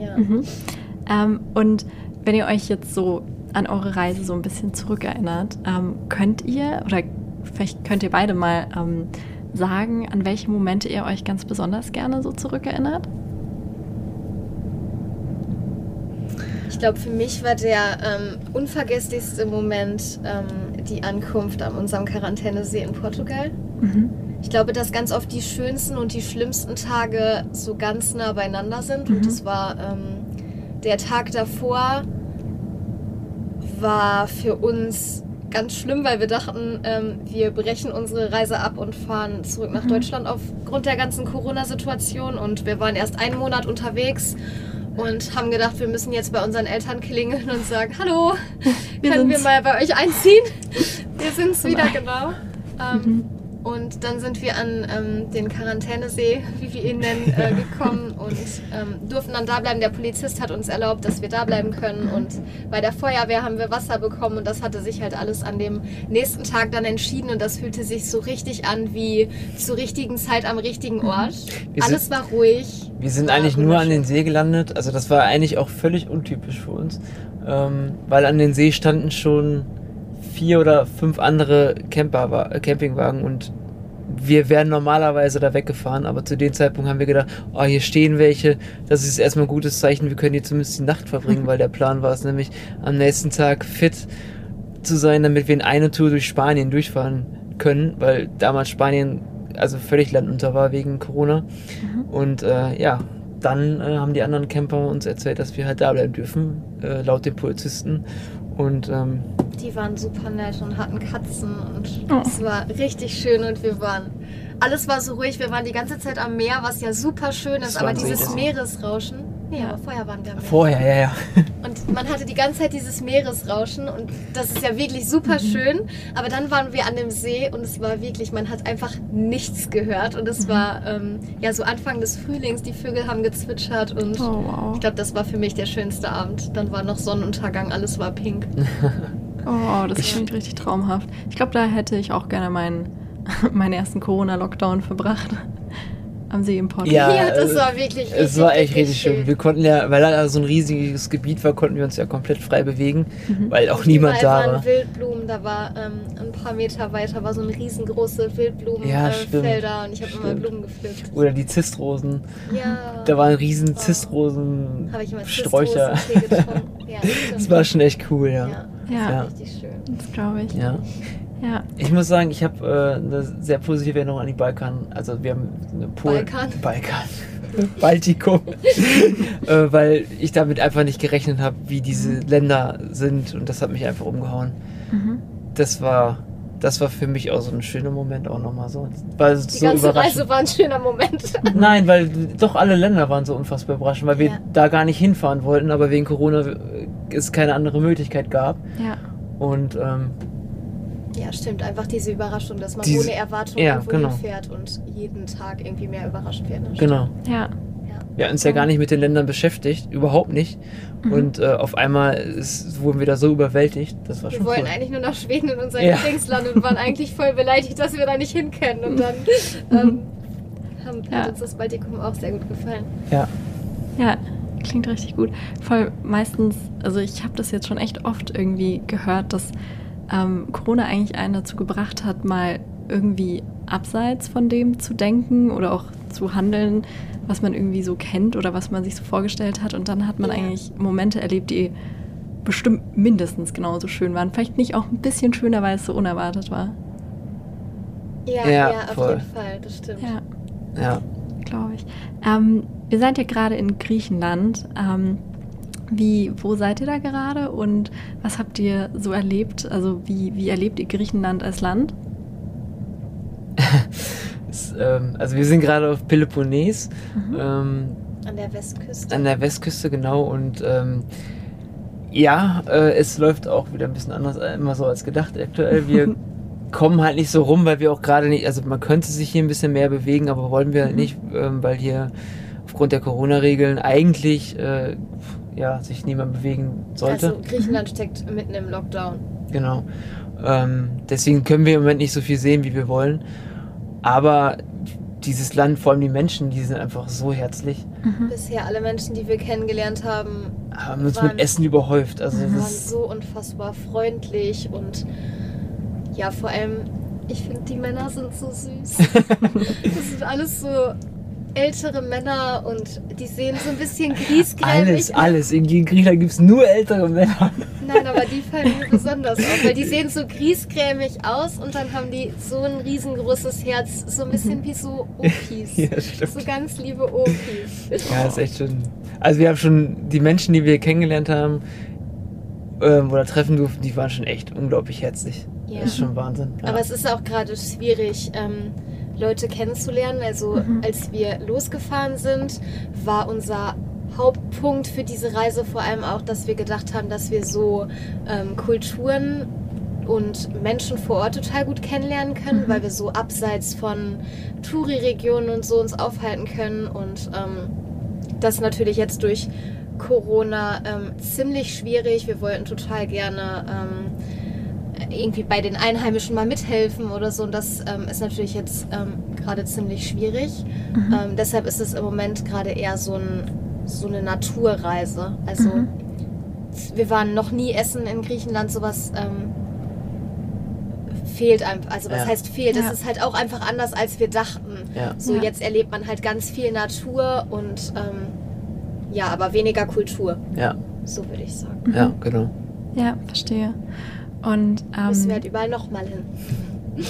ja. Mhm. Ähm, und wenn ihr euch jetzt so an eure Reise so ein bisschen zurückerinnert, ähm, könnt ihr oder vielleicht könnt ihr beide mal ähm, sagen, an welche Momente ihr euch ganz besonders gerne so zurückerinnert? Ich glaube, für mich war der ähm, unvergesslichste Moment ähm, die Ankunft an unserem Quarantänesee in Portugal. Mhm. Ich glaube, dass ganz oft die schönsten und die schlimmsten Tage so ganz nah beieinander sind. Mhm. Und es war ähm, der Tag davor, war für uns ganz schlimm, weil wir dachten, ähm, wir brechen unsere Reise ab und fahren zurück nach Mhm. Deutschland aufgrund der ganzen Corona-Situation. Und wir waren erst einen Monat unterwegs und haben gedacht, wir müssen jetzt bei unseren Eltern klingeln und sagen, hallo, Wir können wir sind's. mal bei euch einziehen? Wir sind's So wieder, genau. Ähm, Mhm. Und dann sind wir an ähm, den Quarantänesee, wie wir ihn nennen, äh, gekommen und ähm, durften dann da bleiben. Der Polizist hat uns erlaubt, dass wir da bleiben können. Und bei der Feuerwehr haben wir Wasser bekommen und das hatte sich halt alles an dem nächsten Tag dann entschieden. Und das fühlte sich so richtig an wie zur richtigen Zeit am richtigen Ort. Wir alles war ruhig. Wir sind eigentlich nur an den. See gelandet. Also das war eigentlich auch völlig untypisch für uns, ähm, weil an den See standen schon vier oder fünf andere Camper, äh, Campingwagen und wir wären normalerweise da weggefahren, aber zu dem Zeitpunkt haben wir gedacht, oh, hier stehen welche, das ist erstmal ein gutes Zeichen, wir können hier zumindest die Nacht verbringen, weil der Plan war es nämlich, am nächsten Tag fit zu sein, damit wir in eine Tour durch Spanien durchfahren können, weil damals Spanien also völlig landunter war wegen Corona. Mhm. Und äh, ja, dann äh, haben die anderen Camper uns erzählt, dass wir halt da bleiben dürfen. äh, laut den Polizisten. Und ähm, Die waren super nett und hatten Katzen und Oh. es war richtig schön und wir waren. Alles war so ruhig, wir waren die ganze Zeit am Meer, was ja super schön ist, aber dieses See, Meeresrauschen. Nee, Ja. aber vorher waren wir am Meer. vorher, ja, ja. Und man hatte die ganze Zeit dieses Meeresrauschen und das ist ja wirklich super schön. Aber dann waren wir an dem See und es war wirklich, man hat einfach nichts gehört. Und es war ähm, ja so Anfang des Frühlings, die Vögel haben gezwitschert und Oh, wow. ich glaube, das war für mich der schönste Abend. Dann war noch Sonnenuntergang, alles war pink. Oh, das klingt richtig traumhaft. Ich glaube, da hätte ich auch gerne meinen, meinen ersten Corona-Lockdown verbracht. Am See im Pott. Ja, Ja, das äh, war wirklich richtig, Es war echt richtig schön. Wir konnten ja, weil da so ein riesiges Gebiet war, konnten wir uns ja komplett frei bewegen, Mhm. weil auch niemand Überall da waren war. Wildblumen, da war ähm, ein paar Meter weiter war so eine riesengroße Ja, Wildblumenfelder stimmt. äh, und ich habe immer. Blumen gepflückt. Oder die Zistrosen. Ja. Da waren riesen Oh. Zistrosen Habe ich immer Sträucher. Getrunken. Ja. Das war schon echt cool, ja. ja. Ja, Ja. Richtig schön. das glaube ich. Ja. Ja. Ich muss sagen, ich habe äh, eine sehr positive Erinnerung an die Balkan. Also wir haben eine Polen. Balkan? Balkan. Baltikum. äh, weil ich damit einfach nicht gerechnet habe, wie diese Länder sind und das hat mich einfach umgehauen. Mhm. Das war, das war für mich auch so ein schöner Moment auch nochmal so. Weil es Die so ganze überraschend. Reise war ein schöner Moment. Nein, weil doch alle Länder waren so unfassbar überraschend, weil wir Ja. da gar nicht hinfahren wollten, aber wegen Corona äh, es keine andere Möglichkeit gab. Ja. Und ähm, Ja, stimmt. Einfach diese Überraschung, dass man Diese- ohne Erwartung Ja, irgendwo genau. hinfährt und jeden Tag irgendwie mehr überrascht wird. Genau. Ja. Ja. Wir hatten uns ja gar nicht mit den Ländern beschäftigt, überhaupt nicht. Mhm. Und äh, auf einmal ist, wurden wir da so überwältigt. Das war Wir schon wollten cool. eigentlich nur nach Schweden in unser Ja. Lieblingsland und waren eigentlich voll beleidigt, dass wir da nicht hin können. Und dann ähm, haben, Ja. hat uns das Baltikum auch sehr gut gefallen. Ja. Ja, klingt richtig gut. Voll meistens, also ich habe das jetzt schon echt oft irgendwie gehört, dass ähm, Corona eigentlich einen dazu gebracht hat, mal irgendwie abseits von dem zu denken oder auch zu handeln, was man irgendwie so kennt oder was man sich so vorgestellt hat. Und dann hat man Ja. eigentlich Momente erlebt, die bestimmt mindestens genauso schön waren. Vielleicht nicht auch ein bisschen schöner, weil es so unerwartet war. Ja, Ja, ja, auf voll. jeden Fall, das stimmt. Ja. Ja. glaube ich. Ähm, ihr seid ja gerade in Griechenland. Ähm, wie, wo seid ihr da gerade und was habt ihr so erlebt? Also wie, wie erlebt ihr Griechenland als Land? Ähm, also wir sind gerade auf Peloponnes, Mhm. ähm, An der Westküste. an der Westküste genau. Und ähm, ja, äh, es läuft auch wieder ein bisschen anders äh, immer so als gedacht aktuell. Wir kommen halt nicht so rum, weil wir auch gerade nicht, also man könnte sich hier ein bisschen mehr bewegen, aber wollen wir Mhm. nicht, ähm, weil hier aufgrund der Corona-Regeln eigentlich äh, ja, sich niemand bewegen sollte. Also Griechenland steckt mitten im Lockdown. Genau. Ähm, deswegen können wir im Moment nicht so viel sehen, wie wir wollen. Aber dieses Land, vor allem die Menschen, die sind einfach so herzlich, Mhm. Bisher alle Menschen, die wir kennengelernt haben, haben uns Waren- mit Essen überhäuft. Also Mhm. waren das so unfassbar freundlich und ja, vor allem, ich finde, die Männer sind so süß. das sind alles so ältere Männer und die sehen so ein bisschen griesgrämig alles, alles. In Griechenland gibt es nur ältere Männer. Nein, aber die fallen mir besonders auf, weil die sehen so griesgrämig aus und dann haben die so ein riesengroßes Herz, so ein bisschen wie so Opis. Ja, stimmt. So ganz liebe Opis. Ja, ist echt schön. Also wir haben schon die Menschen, die wir kennengelernt haben ähm, oder treffen durften, die waren schon echt unglaublich herzlich. Ja. Das ist schon Wahnsinn. Ja. Aber es ist auch gerade schwierig, ähm, Leute kennenzulernen. Also Mhm. als wir losgefahren sind, war unser Hauptpunkt für diese Reise vor allem auch, dass wir gedacht haben, dass wir so ähm, Kulturen und Menschen vor Ort total gut kennenlernen können, Mhm. weil wir so abseits von Touri-Regionen und so uns aufhalten können. Und ähm, das natürlich jetzt durch Corona ähm, ziemlich schwierig. Wir wollten total gerne ähm, irgendwie bei den Einheimischen mal mithelfen oder so. Und das ähm, ist natürlich jetzt ähm, gerade ziemlich schwierig. Mhm. Ähm, deshalb ist es im Moment gerade eher so, ein, so eine Naturreise. Also Mhm. wir waren noch nie essen in Griechenland, sowas ähm, fehlt einfach. Also was Ja. heißt fehlt? Ja. ist halt auch einfach anders, als wir dachten. ja. So, Ja. jetzt erlebt man halt ganz viel Natur und ähm, ja, aber weniger Kultur. Ja, So würde ich sagen. Mhm. ja, genau. Ja, verstehe. Und Müssen wir ähm, halt überall nochmal hin.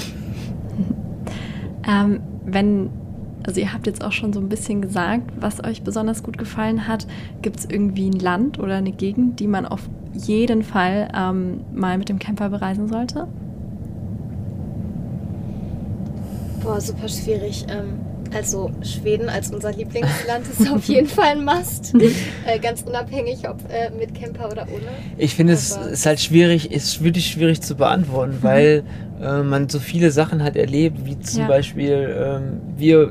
ähm, wenn Also ihr habt jetzt auch schon so ein bisschen gesagt, was euch besonders gut gefallen hat. Gibt es irgendwie ein Land oder eine Gegend, die man auf jeden Fall ähm, mal mit dem Camper bereisen sollte? Boah, super schwierig. Ähm, also Schweden als unser Lieblingsland ist auf jeden Fall ein Must. äh, ganz unabhängig, ob äh, mit Camper oder ohne. Ich finde, es ist halt schwierig, ist wirklich schwierig zu beantworten, weil äh, man so viele Sachen hat erlebt, wie zum Ja. Beispiel ähm, wir,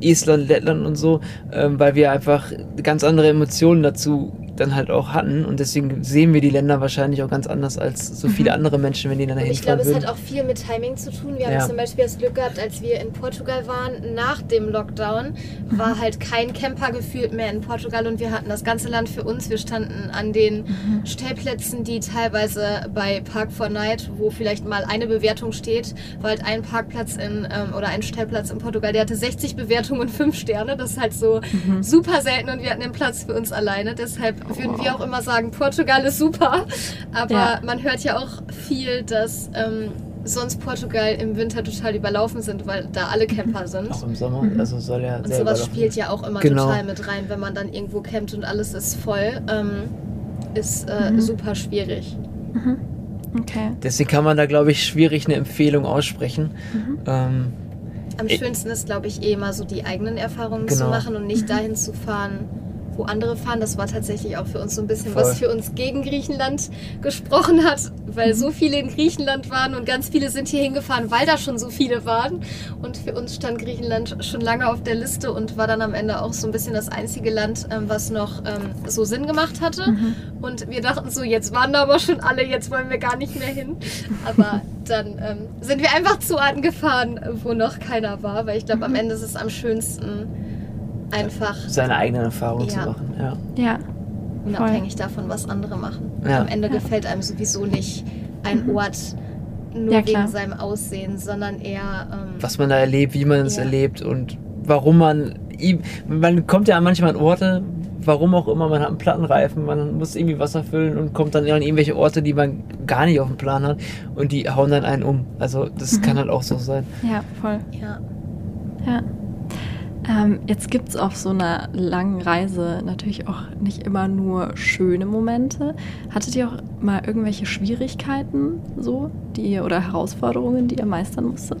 Estland, Lettland und so, ähm, weil wir einfach ganz andere Emotionen dazu dann halt auch hatten und deswegen sehen wir die Länder wahrscheinlich auch ganz anders als so viele andere Menschen, wenn die dann Und dahin ich glaube, es hat auch viel mit Timing zu tun. Wir Ja. haben zum Beispiel das Glück gehabt, als wir in Portugal waren, nach dem Lockdown, war halt kein Camper gefühlt mehr in Portugal und wir hatten das ganze Land für uns. Wir standen an den Stellplätzen, die teilweise bei Park for Night, wo vielleicht mal eine Bewertung steht, war halt ein Parkplatz in, ähm, oder ein Stellplatz in Portugal, der hatte 60 Bewertungen und 5 Sterne. Das ist halt so super selten und wir hatten den Platz für uns alleine. Deshalb würden wir auch immer sagen, Portugal ist super. Aber Ja. man hört ja auch viel, dass ähm, sonst Portugal im Winter total überlaufen sind, weil da alle Camper sind. Auch im Sommer, also soll ja Und sehr sowas überlaufen spielt ja auch immer Genau. total mit rein, wenn man dann irgendwo campt und alles ist voll. Ähm, ist äh, Mhm. super schwierig. Okay. Deswegen kann man da, glaube ich, schwierig eine Empfehlung aussprechen. Mhm. Ähm, Am schönsten ist, glaube ich, eh mal so die eigenen Erfahrungen zu Genau. machen und nicht dahin zu fahren, wo andere fahren. Das war tatsächlich auch für uns so ein bisschen, Voll. was für uns gegen Griechenland gesprochen hat, weil Mhm. so viele in Griechenland waren und ganz viele sind hier hingefahren, weil da schon so viele waren. Und für uns stand Griechenland schon lange auf der Liste und war dann am Ende auch so ein bisschen das einzige Land, ähm, was noch ähm, so Sinn gemacht hatte. Mhm. Und wir dachten so, jetzt waren da aber schon alle, jetzt wollen wir gar nicht mehr hin. Aber dann ähm, sind wir einfach zu Orten gefahren, wo noch keiner war, weil ich glaube, am Ende ist es am schönsten, einfach seine eigenen Erfahrungen zu Ja. machen. Ja. Ja. unabhängig davon, was andere machen. Ja. Am Ende Ja. gefällt einem sowieso nicht ein Ort nur klar. wegen seinem Aussehen, sondern eher ähm, was man da erlebt, wie man es erlebt und warum man man kommt ja manchmal an Orte, warum auch immer, man hat einen Plattenreifen, man muss irgendwie Wasser füllen und kommt dann an irgendwelche Orte, die man gar nicht auf dem Plan hat und die hauen dann einen um. Also das Mhm. kann halt auch so sein. Ja, voll. ja. Ja. Ähm, jetzt gibt es auf so einer langen Reise natürlich auch nicht immer nur schöne Momente. Hattet ihr auch mal irgendwelche Schwierigkeiten so, die ihr oder Herausforderungen, die ihr meistern musstet?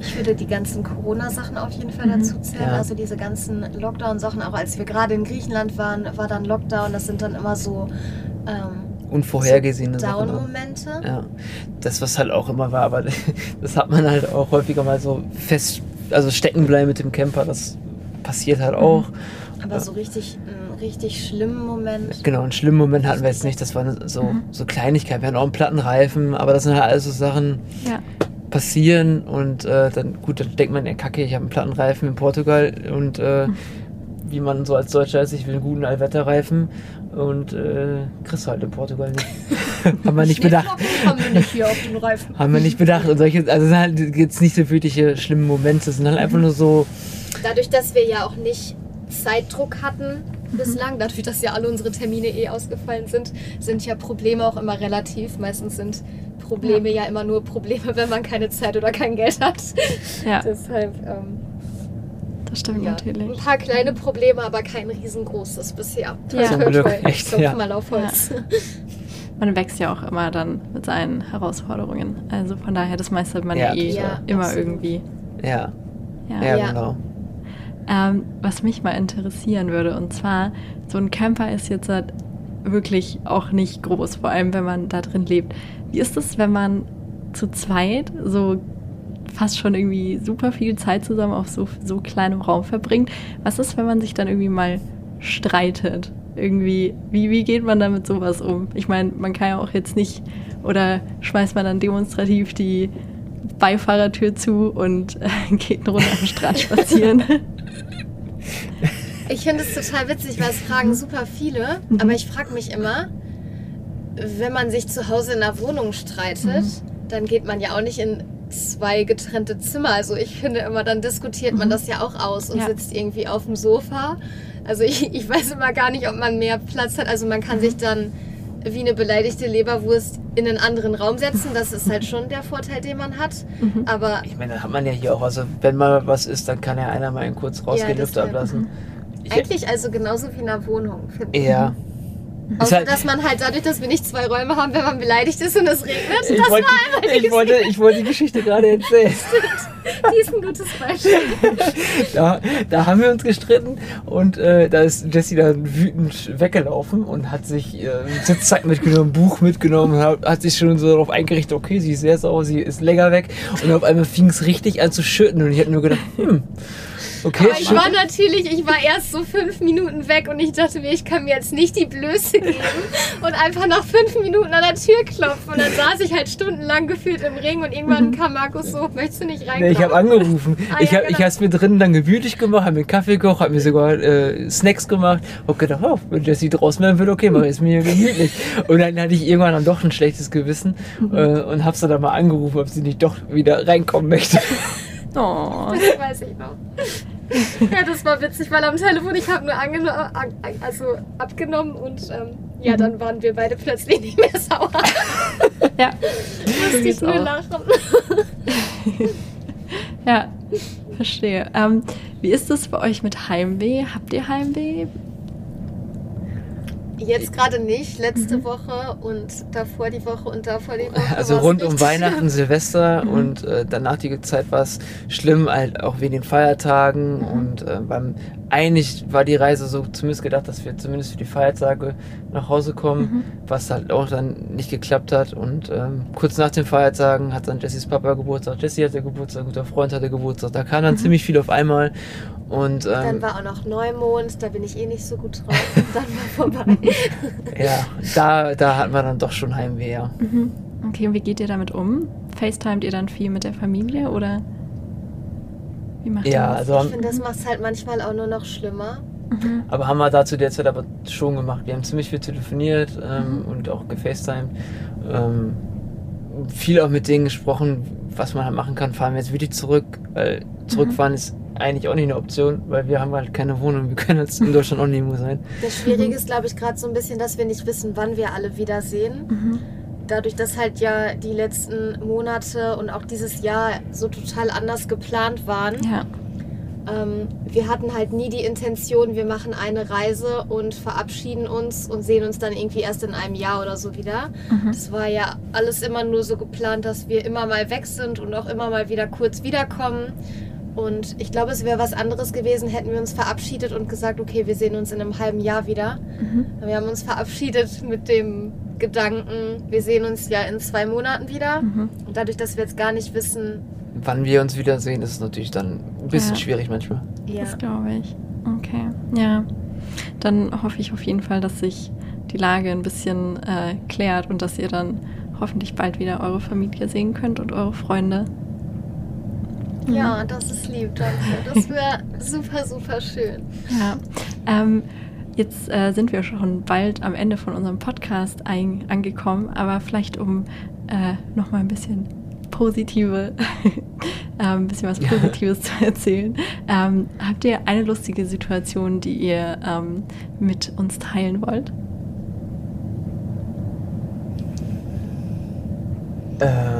Ich würde die ganzen Corona-Sachen auf jeden Fall Mhm. dazu zählen. Ja. Also diese ganzen Lockdown-Sachen, auch als wir gerade in Griechenland waren, war dann Lockdown. Das sind dann immer so ähm, Unvorhergesehene Sachen. auch. Down-Momente. Ja, das was halt auch immer war, aber das hat man halt auch häufiger mal so fest, also stecken bleiben mit dem Camper, das passiert halt auch. Aber so richtig, einen richtig schlimmen Moment. Genau, einen schlimmen Moment hatten wir jetzt nicht, das waren so, Mhm. so Kleinigkeiten, wir hatten auch einen Plattenreifen, aber das sind halt alles so Sachen, Ja. passieren und äh, dann, gut, dann denkt man, ja kacke, ich habe einen Plattenreifen in Portugal und äh, wie man so als Deutscher ist, ich will einen guten Allwetterreifen und äh, kriegst du halt in Portugal nicht. haben wir nicht bedacht. Haben wir nicht hier auf den Reifen. Haben wir nicht bedacht. Und solche, also es sind halt jetzt nicht so wirkliche schlimme Momente, es sind halt einfach nur so, Dadurch, dass wir ja auch nicht Zeitdruck hatten bislang, dadurch, dass ja alle unsere Termine eh ausgefallen sind, sind ja Probleme auch immer relativ. Meistens sind Probleme ja, immer nur Probleme, wenn man keine Zeit oder kein Geld hat. Ja, Deshalb, ähm, das stimmt ja, natürlich. ein paar kleine Probleme, aber kein riesengroßes bisher. Ja. Zum Glück, echt, Ich klopf ja. mal auf Holz. Man wächst ja auch immer dann mit seinen Herausforderungen. Also von daher, das meistert man ja, Ja, eh ja, immer absolut. irgendwie. ja, Ja. ja, Ja. genau. Ähm, was mich mal interessieren würde, und zwar, so ein Camper ist jetzt halt wirklich auch nicht groß, vor allem wenn man da drin lebt. Wie ist es, wenn man zu zweit so fast schon irgendwie super viel Zeit zusammen auf so, so kleinem Raum verbringt? Was ist, wenn man sich dann irgendwie mal streitet? Irgendwie, wie, wie geht man da mit sowas um? Ich meine, man kann ja auch jetzt nicht, oder schmeißt man dann demonstrativ die Beifahrertür zu und äh, geht eine Runde am Strand spazieren? Ich finde es total witzig, weil es fragen super viele, Mhm. aber ich frage mich immer, wenn man sich zu Hause in einer Wohnung streitet, Mhm. dann geht man ja auch nicht in zwei getrennte Zimmer. Also ich finde immer, dann diskutiert man Mhm. das ja auch aus und Ja. sitzt irgendwie auf dem Sofa. Also ich, ich weiß immer gar nicht, ob man mehr Platz hat. Also man kann Mhm. sich dann wie eine beleidigte Leberwurst in einen anderen Raum setzen. Das ist halt schon der Vorteil, den man hat. Mhm. Aber Ich meine, das hat man ja hier auch. Also, wenn mal was ist, dann kann ja einer mal kurz rausgehen, das Luft ablassen. Ich, eigentlich also genauso wie in einer Wohnung, finde ich. ja. Außer, halt- dass man halt dadurch, dass wir nicht zwei Räume haben, wenn man beleidigt ist und es regnet, Ich das wollte, war einmal ich, wollte, ich wollte die Geschichte gerade erzählen. die ist ein gutes Beispiel. Da, da haben wir uns gestritten und äh, da ist Jessie dann wütend weggelaufen und hat sich äh, Sitzzeit mitgenommen, Buch mitgenommen, hat, hat sich schon so darauf eingerichtet, okay, sie ist sehr sauer, sie ist länger weg und auf einmal fing es richtig an zu schütten und ich hätte nur gedacht, hm, okay, Aber ich war natürlich, ich war erst so fünf Minuten weg und ich dachte mir, ich kann mir jetzt nicht die Blöße geben und einfach nach fünf Minuten an der Tür klopfen. Und dann saß ich halt stundenlang gefühlt im Ring und irgendwann kam Markus so, möchtest du nicht Nee, reinkommen? ich habe angerufen. Ah, ich ja, habe genau. es mir drinnen dann gemütlich gemacht, habe mir Kaffee gekocht, habe mir sogar äh, Snacks gemacht. Hab gedacht, oh, wenn Jessie draußen werden würde, okay, mach ist mir hier gemütlich. Und dann hatte ich irgendwann dann doch ein schlechtes Gewissen äh, und habe sie dann mal angerufen, ob sie nicht doch wieder reinkommen möchte. Oh. Das weiß ich noch. Ja, das war witzig, weil am Telefon ich habe nur angeno an, also abgenommen und ähm, ja, dann waren wir beide plötzlich nicht mehr sauer. Ja, Musste ich nur auch. lachen. ja, verstehe. Ähm, wie ist es bei euch mit Heimweh? Habt ihr Heimweh? Jetzt gerade nicht, letzte Woche und davor die Woche und davor die Woche. Also rund um Weihnachten, Silvester und äh, danach die Zeit war es schlimm, halt auch wegen den Feiertagen und äh, beim eigentlich war die Reise so zumindest gedacht, dass wir zumindest für die Feiertage nach Hause kommen, was halt auch dann nicht geklappt hat und ähm, kurz nach den Feiertagen hat dann Jessys Papa Geburtstag, Jessie hatte Geburtstag, ein guter Freund hatte Geburtstag, da kam dann ziemlich viel auf einmal und Dann ähm, war auch noch Neumond, da bin ich eh nicht so gut drauf. Und dann war vorbei. ja, da, da hatten wir dann doch schon Heimweh, ja. Mhm. Okay, und wie geht ihr damit um? FaceTimet ihr dann viel mit der Familie oder wie macht Ja, das? also Ich finde, das macht es halt manchmal auch nur noch schlimmer. Mhm. Aber haben wir da zu der Zeit aber schon gemacht. Wir haben ziemlich viel telefoniert ähm, und auch gefacetimed. Ähm, viel auch mit denen gesprochen, was man halt machen kann. Fahren wir jetzt wirklich zurück, weil zurückfahren ist eigentlich auch nicht eine Option, weil wir haben halt keine Wohnung. Wir können jetzt in Deutschland auch nirgendwo sein. Das Schwierige ist, glaube ich, gerade so ein bisschen, dass wir nicht wissen, wann wir alle wiedersehen. Dadurch, dass halt ja die letzten Monate und auch dieses Jahr so total anders geplant waren. Ja, Ähm, wir hatten halt nie die Intention, wir machen eine Reise und verabschieden uns und sehen uns dann irgendwie erst in einem Jahr oder so wieder. Mhm. Das war ja alles immer nur so geplant, dass wir immer mal weg sind und auch immer mal wieder kurz wiederkommen. Und ich glaube, es wäre was anderes gewesen, hätten wir uns verabschiedet und gesagt, okay, wir sehen uns in einem halben Jahr wieder. Mhm. Wir haben uns verabschiedet mit dem Gedanken, wir sehen uns ja in zwei Monaten wieder. Mhm. Und dadurch, dass wir jetzt gar nicht wissen, Wann wir uns wiedersehen, ist natürlich dann ein bisschen Ja. schwierig manchmal. ja, Das glaube ich. Okay, ja. Dann hoffe ich auf jeden Fall, dass sich die Lage ein bisschen äh, klärt und dass ihr dann hoffentlich bald wieder eure Familie sehen könnt und eure Freunde. ja, das ist lieb, danke. Das wäre super, super schön. Ja. Ähm, jetzt äh, sind wir schon bald am Ende von unserem Podcast ein, angekommen, aber vielleicht um äh, nochmal ein bisschen positive, äh, ein bisschen was Ja. Positives zu erzählen. Ähm, habt ihr eine lustige Situation, die ihr ähm, mit uns teilen wollt? Ähm,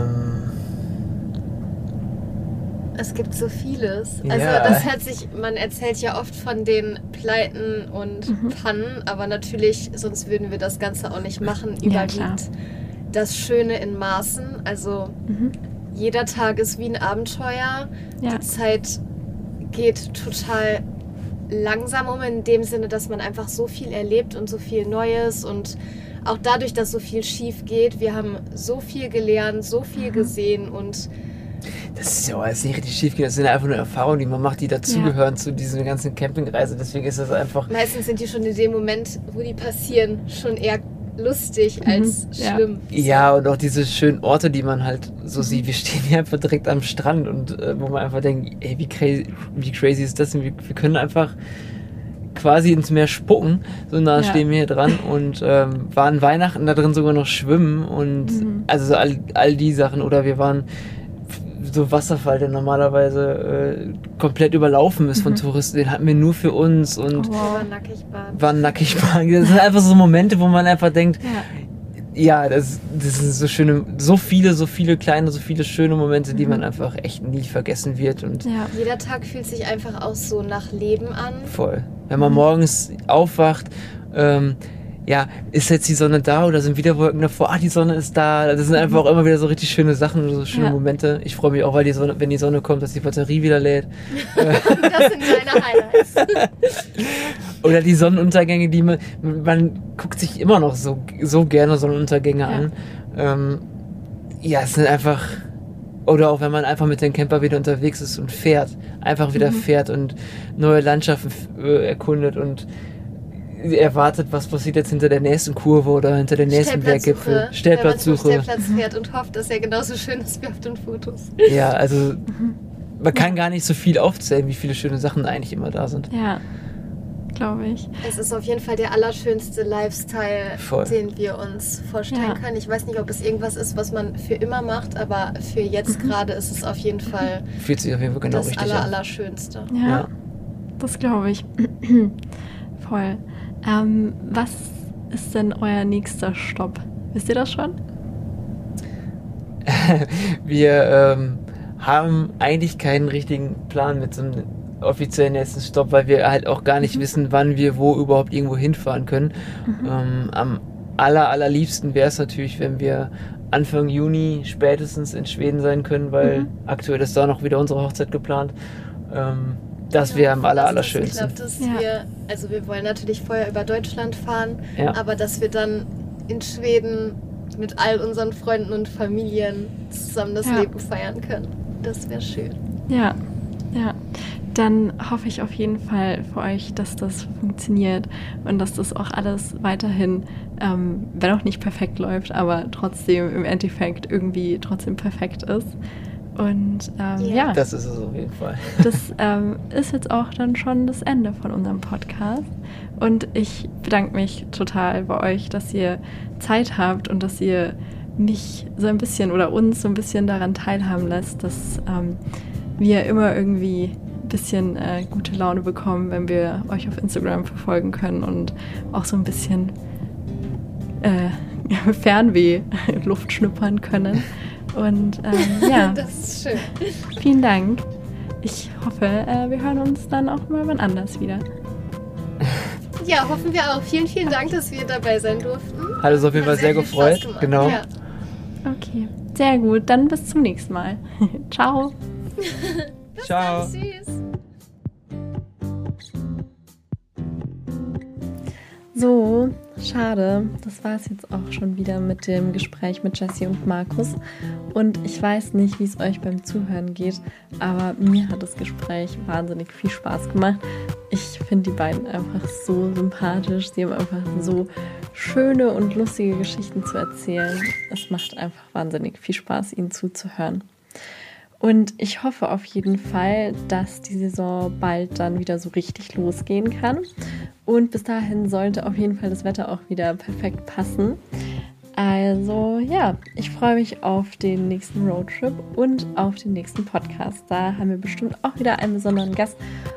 Es gibt so vieles. Also Ja. das hört sich, man erzählt ja oft von den Pleiten und Mhm. Pannen, aber natürlich, sonst würden wir das Ganze auch nicht machen, Ja, überwiegt das Schöne in Maßen. Also Mhm. jeder Tag ist wie ein Abenteuer. Ja. Die Zeit geht total langsam um, in dem Sinne, dass man einfach so viel erlebt und so viel Neues und auch dadurch, dass so viel schief geht, wir haben so viel gelernt, so viel Mhm. gesehen und das ist ja auch alles nicht richtig schief gehen. Das sind einfach nur Erfahrungen, die man macht, die dazugehören zu dieser ganzen Campingreise. Deswegen ist das einfach. meistens sind die schon in dem Moment, wo die passieren, schon eher lustig als Mhm, ja. schlimm. Ja, und auch diese schönen Orte, die man halt so sieht. Wir stehen hier einfach direkt am Strand und äh, wo man einfach denkt, ey, wie crazy, wie crazy ist das denn? Wir, wir können einfach quasi ins Meer spucken. So nah Ja. stehen wir hier dran und ähm, waren Weihnachten da drin sogar noch schwimmen und Mhm. also so all, all die Sachen. Oder wir waren so Wasserfall, der normalerweise äh, komplett überlaufen ist von Mhm. Touristen, den hatten wir nur für uns und Oh, Aber nackig baden. waren nackig. Das sind einfach so Momente, wo man einfach denkt, Ja. ja, das, das sind so schöne, so viele, so viele kleine, so viele schöne Momente, die Mhm. man einfach echt nie vergessen wird und Ja. Jeder Tag fühlt sich einfach auch so nach Leben an. voll. Wenn man Mhm. morgens aufwacht, ähm, ja, ist jetzt die Sonne da oder sind wieder Wolken davor? Ah, die Sonne ist da. Das sind einfach auch immer wieder so richtig schöne Sachen, so schöne Mhm. Ja. Momente. Ich freue mich auch, weil die Sonne, wenn die Sonne kommt, dass die Batterie wieder lädt. Das sind deine Highlights. Oder die Sonnenuntergänge, die man, man guckt sich immer noch so, so gerne Sonnenuntergänge Ja. an. Ähm, ja, es sind einfach, oder auch wenn man einfach mit dem Camper wieder unterwegs ist und fährt, einfach wieder Mhm. fährt und neue Landschaften äh, erkundet und erwartet, was passiert jetzt hinter der nächsten Kurve oder hinter der nächsten Berggipfel. Stellplatzsuche. Stellplatz fährt und hofft, dass er genauso schön ist wie auf den Fotos. Ja, also man kann gar nicht so viel aufzählen, wie viele schöne Sachen eigentlich immer da sind. Ja, glaube ich. Es ist auf jeden Fall der allerschönste Lifestyle, Voll. den wir uns vorstellen Ja. können. Ich weiß nicht, ob es irgendwas ist, was man für immer macht, aber für jetzt Mhm. gerade ist es auf jeden Fall Fühlt sich auf jeden Fall genau das richtig aller, an. Allerschönste. Ja, Ja. das glaube ich. Voll. Ähm, was ist denn euer nächster Stopp? Wisst ihr das schon? Wir ähm, haben eigentlich keinen richtigen Plan mit so einem offiziellen nächsten Stopp, weil wir halt auch gar nicht wissen, wann wir wo überhaupt irgendwo hinfahren können. Ähm, am aller, allerliebsten wäre es natürlich, wenn wir Anfang Juni spätestens in Schweden sein können, weil Mhm. aktuell ist da noch wieder unsere Hochzeit geplant. Ähm, das wäre am aller, dass das allerschönsten. geklappt ist. Ja. Wir, also wir wollen natürlich vorher über Deutschland fahren, Ja. aber dass wir dann in Schweden mit all unseren Freunden und Familien zusammen das Ja. Leben feiern können. Das wäre schön. Ja, ja. Dann hoffe ich auf jeden Fall für euch, dass das funktioniert und dass das auch alles weiterhin, ähm, wenn auch nicht perfekt läuft, aber trotzdem im Endeffekt irgendwie trotzdem perfekt ist. Und ähm, Ja. ja, Das ist es auf jeden Fall. das ähm, ist jetzt auch dann schon das Ende von unserem Podcast. Und ich bedanke mich total bei euch, dass ihr Zeit habt und dass ihr mich so ein bisschen oder uns so ein bisschen daran teilhaben lässt, dass ähm, wir immer irgendwie ein bisschen äh, gute Laune bekommen, wenn wir euch auf Instagram verfolgen können und auch so ein bisschen äh, Fernweh Luft schnuppern können. Und ähm, ja. Das ist schön. Vielen Dank. Ich hoffe, äh, wir hören uns dann auch mal wann anders wieder. Ja, hoffen wir auch. Vielen, vielen Dank, dass wir dabei sein durften. Hat uns auf jeden Fall sehr Spaß gefreut. Genau. Ja. Okay, sehr gut. Dann bis zum nächsten Mal. Ciao. Ciao. Tschüss. So, schade. Das war es jetzt auch schon wieder mit dem Gespräch mit Jessie und Markus. Und ich weiß nicht, wie es euch beim Zuhören geht, aber mir hat das Gespräch wahnsinnig viel Spaß gemacht. Ich finde die beiden einfach so sympathisch. Sie haben einfach so schöne und lustige Geschichten zu erzählen. Es macht einfach wahnsinnig viel Spaß, ihnen zuzuhören. Und ich hoffe auf jeden Fall, dass die Saison bald dann wieder so richtig losgehen kann. Und bis dahin sollte auf jeden Fall das Wetter auch wieder perfekt passen. Also ja, ich freue mich auf den nächsten Roadtrip und auf den nächsten Podcast. Da haben wir bestimmt auch wieder einen besonderen Gast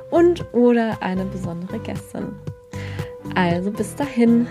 und oder eine besondere Gästin. Also bis dahin,